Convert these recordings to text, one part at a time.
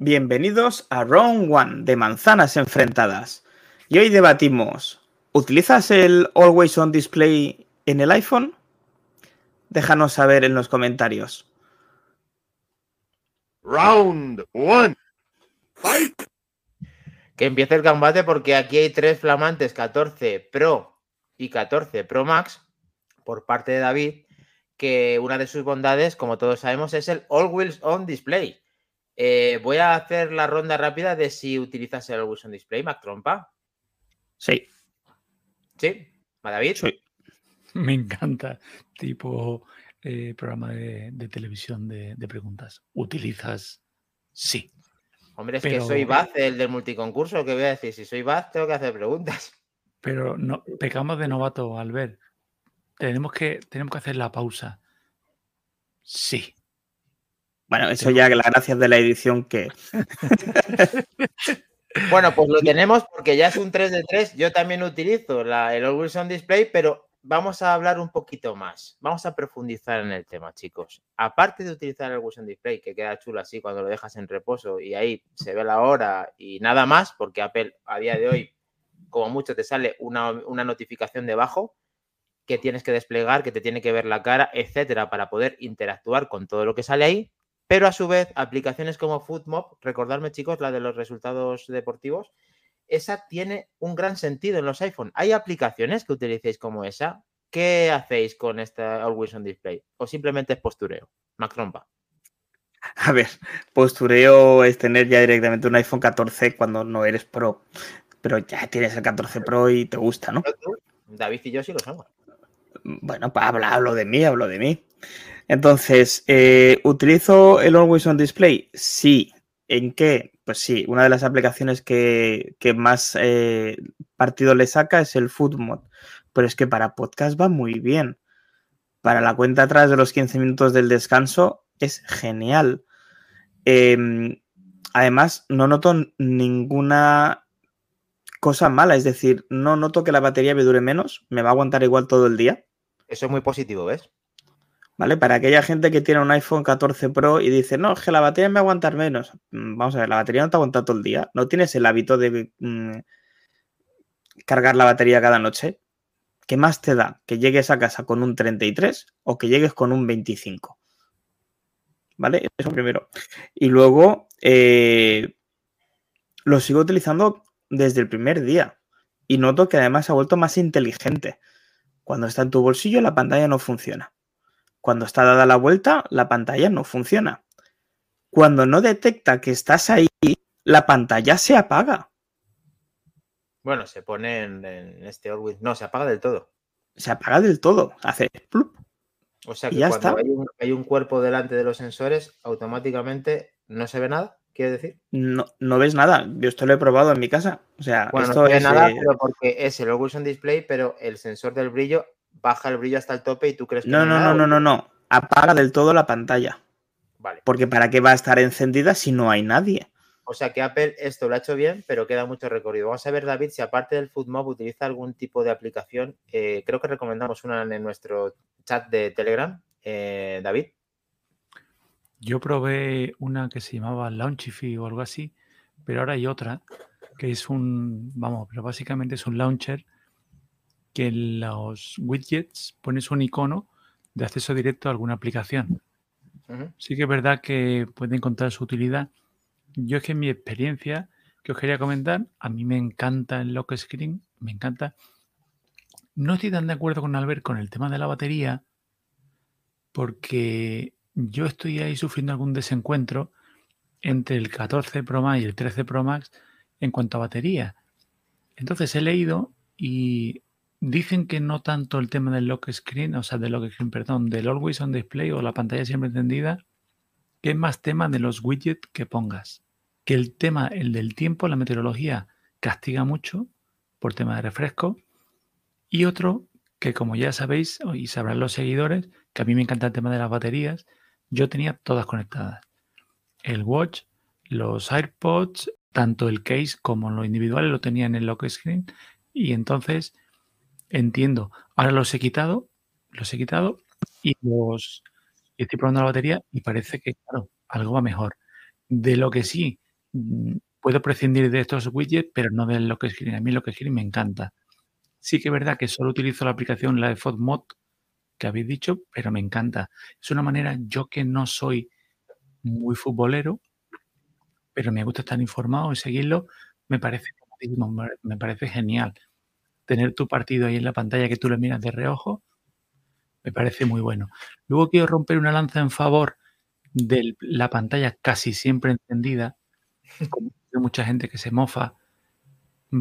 Bienvenidos a Round One de Manzanas Enfrentadas. Y hoy debatimos, ¿utilizas el Always On Display en el iPhone? Déjanos saber en los comentarios. Round One. Fight. Que empiece el combate porque aquí hay tres flamantes, 14 Pro y 14 Pro Max, por parte de David, que una de sus bondades, como todos sabemos, es el Always On Display. Eh, voy a hacer la ronda rápida de si utilizas el Always On Display, Mac Trompa. Sí. ¿Sí? David? Sí. Me encanta. Tipo eh, programa de, televisión de, preguntas. ¿Utilizas? Sí. Hombre, es que soy Baz, el del multiconcurso. ¿Qué voy a decir? Si soy Baz, tengo que hacer preguntas. Pero no, pecamos de novato, Albert. Tenemos que, tenemos que hacer la pausa. Sí. Bueno, eso ya, las gracias de la edición que. bueno, pues lo tenemos porque ya es un 3 de 3. Yo también utilizo la, el Always On Display, pero vamos a hablar un poquito más. Vamos a profundizar en el tema, chicos. Aparte de utilizar el Always On Display, que queda chulo así cuando lo dejas en reposo y ahí se ve la hora y nada más, porque Apple a día de hoy, como mucho, te sale una, una notificación debajo que tienes que desplegar, que te tiene que ver la cara, etcétera, para poder interactuar con todo lo que sale ahí. Pero a su vez, aplicaciones como FoodMob, recordarme chicos, la de los resultados deportivos, esa tiene un gran sentido en los iPhone. ¿Hay aplicaciones que utilicéis como esa? ¿Qué hacéis con esta Always On Display? ¿O simplemente es postureo? Mac A ver, postureo es tener ya directamente un iPhone 14 cuando no eres pro. Pero ya tienes el 14 Pro y te gusta, ¿no? David y yo sí lo somos. Bueno, pues hablo de mí, hablo de mí. Entonces, eh, ¿utilizo el Always On Display? Sí. ¿En qué? Pues sí, una de las aplicaciones que, más eh, partido le saca es el Food Mod. Pero es que para podcast va muy bien. Para la cuenta atrás de los 15 minutos del descanso es genial. Em, además, no noto ninguna cosa mala. Es decir, no noto que la batería me dure menos. Me va a aguantar igual todo el día. Eso es muy positivo, ¿ves? ¿Vale? Para aquella gente que tiene un iPhone 14 Pro y dice, no, es que la batería me va a aguantar menos. Mm, vamos a ver, la batería no te aguanta todo el día. ¿No tienes el hábito de mm, cargar la batería cada noche? ¿Qué más te da que llegues a casa con un 33 o que llegues con un 25? ¿Vale? Eso primero. Y luego eh, lo sigo utilizando desde el primer día. Y noto que además se ha vuelto más inteligente. Cuando está en tu bolsillo la pantalla no funciona cuando está dada la vuelta, la pantalla no funciona. Cuando no detecta que estás ahí, la pantalla se apaga. Bueno, se pone en, este Always. No, se apaga del todo. Se apaga del todo. Hace plup. O sea que cuando Hay, un, cuerpo delante de los sensores, automáticamente no se ve nada. ¿Quiere decir? No, no ves nada. Yo esto lo he probado en mi casa. O sea, bueno, esto no se ve nada, pero porque es el on Display, pero el sensor del brillo baja el brillo hasta el tope y tú crees que. No, no, no, no, no, no. Apaga del todo la pantalla. Vale. Porque ¿para qué va a estar encendida si no hay nadie? O sea que Apple esto lo ha hecho bien, pero queda mucho recorrido. Vamos a ver, David, si aparte del FoodMob utiliza algún tipo de aplicación. Eh, creo que recomendamos una en nuestro chat de Telegram. Eh, David. Yo probé una que se llamaba Launchify o algo así, pero ahora hay otra que es un, vamos, pero básicamente es un launcher que en los widgets pones un icono de acceso directo a alguna aplicación. Sí que es verdad que puede encontrar su utilidad. Yo es que en mi experiencia que os quería comentar, a mí me encanta el lock screen, me encanta. No estoy tan de acuerdo con Albert con el tema de la batería, porque yo estoy ahí sufriendo algún desencuentro entre el 14 Pro Max y el 13 Pro Max en cuanto a batería. Entonces he leído y Dicen que no tanto el tema del lock screen, o sea, del lock screen, perdón, del always on display o la pantalla siempre encendida, que es más tema de los widgets que pongas. Que el tema, el del tiempo, la meteorología, castiga mucho por tema de refresco. Y otro que, como ya sabéis y sabrán los seguidores, que a mí me encanta el tema de las baterías, yo tenía todas conectadas. El watch, los AirPods, tanto el case como lo individual lo tenía en el lock screen. Y entonces Entiendo. Ahora los he quitado, los he quitado y los estoy probando la batería y parece que, claro, algo va mejor. De lo que sí mm, puedo prescindir de estos widgets, pero no de lo que escriben. A mí lo que escriben me encanta. Sí que es verdad que solo utilizo la aplicación, la de FODMod, que habéis dicho, pero me encanta. Es una manera, yo que no soy muy futbolero, pero me gusta estar informado y seguirlo, me parece, me parece genial. Tener tu partido ahí en la pantalla que tú le miras de reojo, me parece muy bueno. Luego quiero romper una lanza en favor de la pantalla casi siempre encendida, como hay mucha gente que se mofa.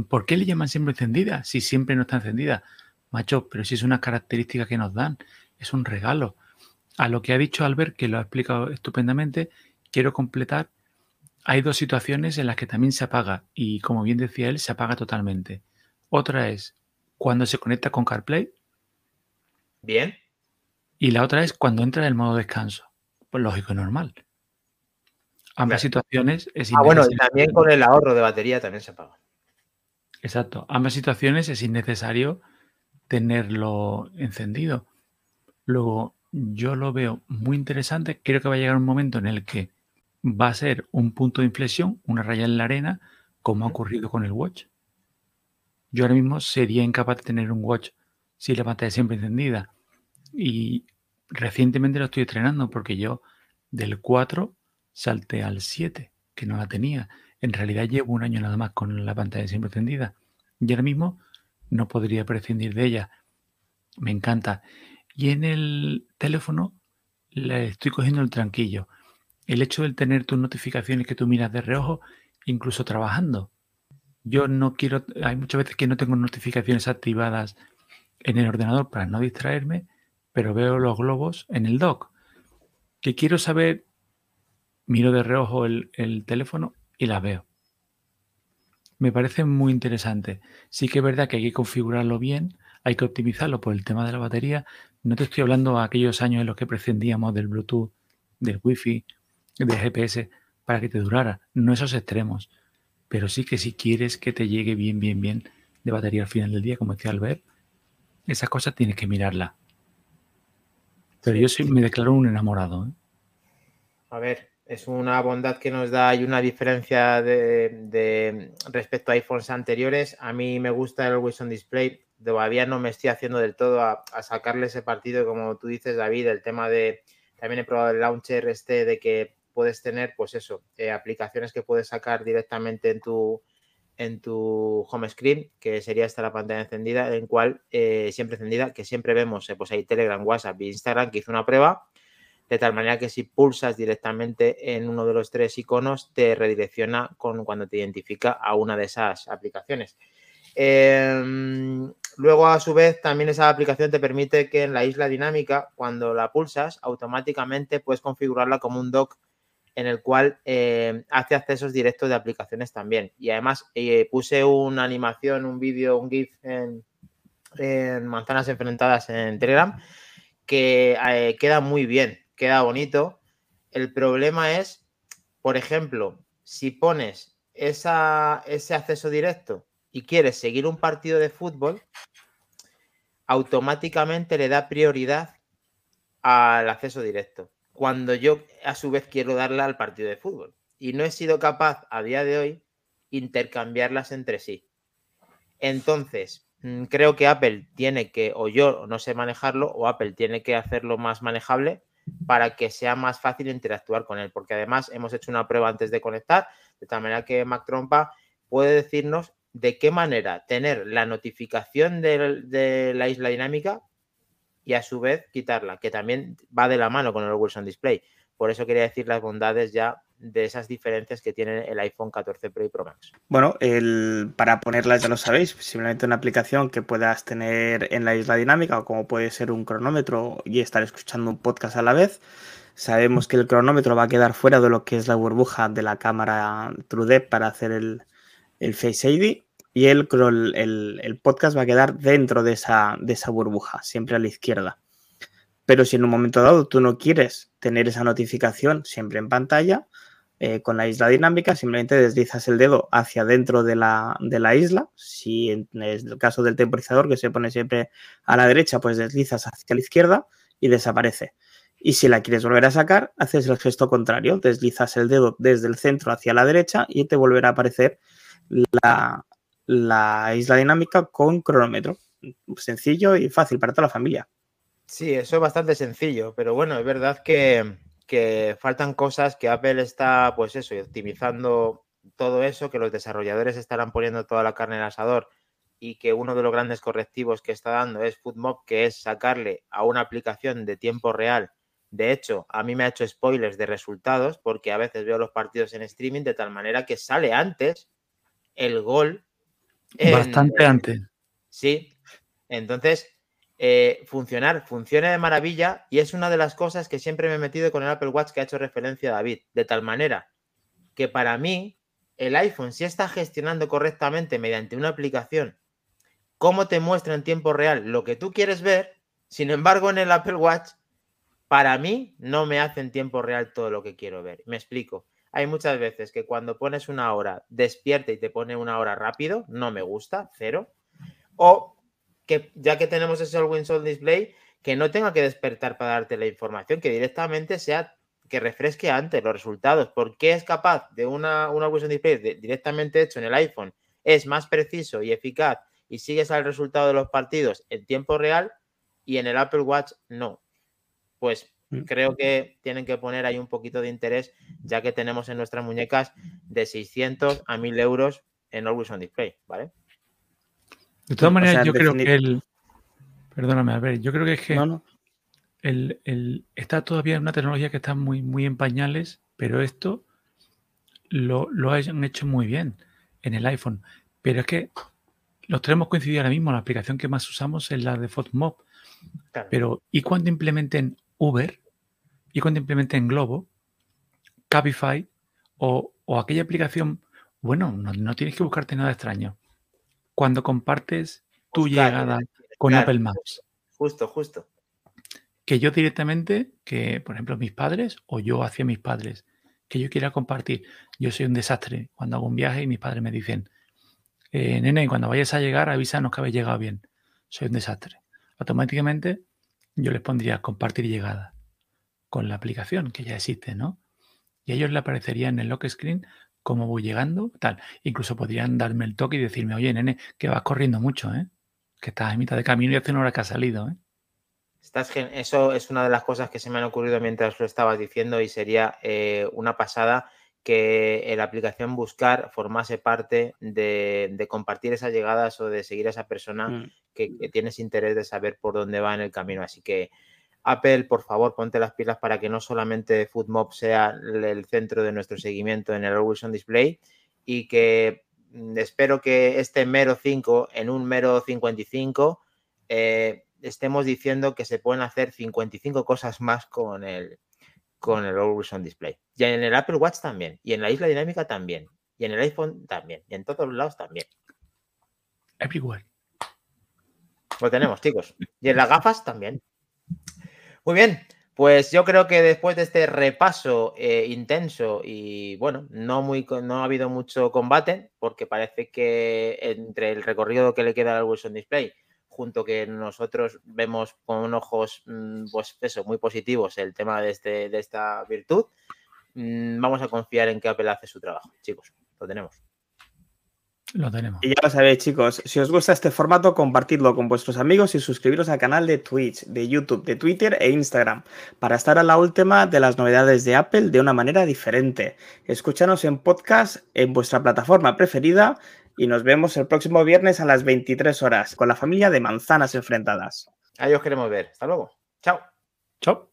¿Por qué le llaman siempre encendida si siempre no está encendida? Macho, pero si es una característica que nos dan, es un regalo. A lo que ha dicho Albert, que lo ha explicado estupendamente, quiero completar. Hay dos situaciones en las que también se apaga y, como bien decía él, se apaga totalmente. Otra es cuando se conecta con CarPlay. Bien. Y la otra es cuando entra en el modo descanso. Pues lógico y normal. Ambas situaciones es Ah, bueno, y también con el ahorro de batería también se apaga. Exacto. Ambas situaciones es innecesario tenerlo encendido. Luego, yo lo veo muy interesante. Creo que va a llegar un momento en el que va a ser un punto de inflexión, una raya en la arena, como ha ocurrido con el Watch. Yo ahora mismo sería incapaz de tener un Watch si la pantalla siempre encendida. Y recientemente lo estoy estrenando porque yo del 4 salté al 7, que no la tenía. En realidad llevo un año nada más con la pantalla siempre encendida. Y ahora mismo no podría prescindir de ella. Me encanta. Y en el teléfono le estoy cogiendo el tranquillo. El hecho de tener tus notificaciones que tú miras de reojo, incluso trabajando. Yo no quiero, hay muchas veces que no tengo notificaciones activadas en el ordenador para no distraerme, pero veo los globos en el dock. Que quiero saber, miro de reojo el, el teléfono y las veo. Me parece muy interesante. Sí que es verdad que hay que configurarlo bien, hay que optimizarlo por el tema de la batería. No te estoy hablando de aquellos años en los que prescindíamos del Bluetooth, del Wi-Fi, del GPS para que te durara. No esos extremos. Pero sí que si quieres que te llegue bien, bien, bien de batería al final del día, como decía Albert, esas cosas tienes que mirarla. Pero yo sí me declaro un enamorado. ¿eh? A ver, es una bondad que nos da y una diferencia de, de, respecto a iPhones anteriores. A mí me gusta el Wilson Display. Todavía no me estoy haciendo del todo a, a, sacarle ese partido, como tú dices, David, el tema de. También he probado el launcher este de que puedes tener, pues eso, eh, aplicaciones que puedes sacar directamente en tu, en tu home screen, que sería esta la pantalla encendida, en cual eh, siempre encendida, que siempre vemos, eh, pues hay Telegram, WhatsApp y Instagram, que hizo una prueba de tal manera que si pulsas directamente en uno de los tres iconos, te redirecciona con, cuando te identifica a una de esas aplicaciones. Eh, luego, a su vez, también esa aplicación te permite que en la isla dinámica, cuando la pulsas, automáticamente puedes configurarla como un dock en el cual eh, hace accesos directos de aplicaciones también. Y además eh, puse una animación, un vídeo, un GIF en, manzanas enfrentadas en Telegram que eh, queda muy bien queda bonito. El problema es, por ejemplo, si pones ese acceso directo y quieres seguir un partido de fútbol, automáticamente le da prioridad al acceso directo. Cuando yo a su vez quiero darle al partido de fútbol. Y no he sido capaz a día de hoy intercambiarlas entre sí. Entonces, mm, creo que Apple tiene que, o yo no sé manejarlo, o Apple tiene que hacerlo más manejable para que sea más fácil interactuar con él, porque además hemos hecho una prueba antes de conectar, de tal manera que Mac Trompa puede decirnos de qué manera tener la notificación de, la isla dinámica y a su vez quitarla, que también va de la mano con el Wilson Display. Por eso quería decir las bondades ya de esas diferencias que tiene el iPhone 14 Pro y Pro Max. Bueno, el, para ponerlas ya lo sabéis, simplemente una aplicación que puedas tener en la isla dinámica o como puede ser un cronómetro y estar escuchando un podcast a la vez. Sabemos que el cronómetro va a quedar fuera de lo que es la burbuja de la cámara TrueDepth para hacer el, el Face ID y el, el, podcast va a quedar dentro de esa, de esa burbuja, siempre a la izquierda. Pero si en un momento dado tú no quieres tener esa notificación siempre en pantalla, eh, con la isla dinámica, simplemente deslizas el dedo hacia dentro de la, de la isla. Si en el caso del temporizador, que se pone siempre a la derecha, pues deslizas hacia la izquierda y desaparece. Y si la quieres volver a sacar, haces el gesto contrario, deslizas el dedo desde el centro hacia la derecha y te volverá a aparecer la, la isla dinámica con cronómetro. Sencillo y fácil para toda la familia. Sí, eso es bastante sencillo, pero bueno, es verdad que, que faltan cosas que Apple está, pues eso, optimizando todo eso, que los desarrolladores estarán poniendo toda la carne en asador y que uno de los grandes correctivos que está dando es FoodMob, que es sacarle a una aplicación de tiempo real. De hecho, a mí me ha hecho spoilers de resultados porque a veces veo los partidos en streaming de tal manera que sale antes el gol. Bastante antes. Sí. Entonces, eh, funcionar, funciona de maravilla y es una de las cosas que siempre me he metido con el Apple Watch que ha hecho referencia a David. De tal manera que para mí el iPhone si está gestionando correctamente mediante una aplicación cómo te muestra en tiempo real lo que tú quieres ver. Sin embargo, en el Apple Watch, para mí, no me hace en tiempo real todo lo que quiero ver. Me explico. Hay muchas veces que cuando pones una hora, despierta y te pone una hora rápido, no me gusta, cero. O que ya que tenemos ese Always On Display, que no tenga que despertar para darte la información, que directamente sea que refresque antes los resultados. porque es capaz de una, una Display directamente hecho en el iPhone? Es más preciso y eficaz y sigues al resultado de los partidos en tiempo real y en el Apple Watch no. Pues. Creo que tienen que poner ahí un poquito de interés, ya que tenemos en nuestras muñecas de 600 a 1000 euros en Always on Display, ¿vale? De todas maneras, yo creo que el. Perdóname, a ver, yo creo que es que. El, está todavía una tecnología que está muy, muy en pañales, pero esto lo, lo han hecho muy bien en el iPhone. Pero es que los tenemos coincidido ahora mismo. La aplicación que más usamos es la de FODMOB. Pero, ¿y cuando implementen Uber? ¿Y cuando implementen Globo? Cabify? O, aquella aplicación. Bueno, no, tienes que buscarte nada extraño. Cuando compartes tu llegada con Apple Maps. Justo, justo. Que yo directamente, que por ejemplo mis padres o yo hacia mis padres, que yo quiera compartir. Yo soy un desastre cuando hago un viaje y mis padres me dicen, eh, nene, cuando vayas a llegar, avísanos que habéis llegado bien. Soy un desastre. Automáticamente yo les pondría compartir llegada con la aplicación que ya existe, ¿no? Y a ellos le aparecería en el lock screen cómo voy llegando, tal. Incluso podrían darme el toque y decirme, oye, nene, que vas corriendo mucho, ¿eh? Que estás en mitad de camino y hace una hora que has salido, ¿eh? Eso es una de las cosas que se me han ocurrido mientras lo estabas diciendo y sería eh, una pasada que la aplicación Buscar formase parte de, compartir esas llegadas o de seguir a esa persona mm. que, tienes interés de saber por dónde va en el camino. Así que Apple, por favor, ponte las pilas para que no solamente FoodMob sea el centro de nuestro seguimiento en el Always On Display y que mm, espero que este mero 5 en un mero 55 eh, estemos diciendo que se pueden hacer 55 cosas más con el, con el Always On Display. Y en el Apple Watch también. Y en la isla dinámica también. Y en el iPhone también. Y en todos los lados también. Everywhere. Lo tenemos, chicos. Y en las gafas también. Muy bien. Pues yo creo que después de este repaso eh, intenso y bueno, no, muy, no ha habido mucho combate, porque parece que entre el recorrido que le queda al Wilson Display junto que nosotros vemos con ojos, mm, pues eso, muy positivos el tema de, este, de esta virtud, mm, vamos a confiar en que Apple hace su trabajo, chicos. Lo tenemos. Lo tenemos. Y ya lo sabéis, chicos. Si os gusta este formato, compartidlo con vuestros amigos y suscribiros al canal de Twitch, de YouTube, de Twitter e Instagram para estar a la última de las novedades de Apple de una manera diferente. Escúchanos en podcast en vuestra plataforma preferida y nos vemos el próximo viernes a las 23 horas con la familia de manzanas enfrentadas. Ahí os queremos ver. Hasta luego. Chao. Chao.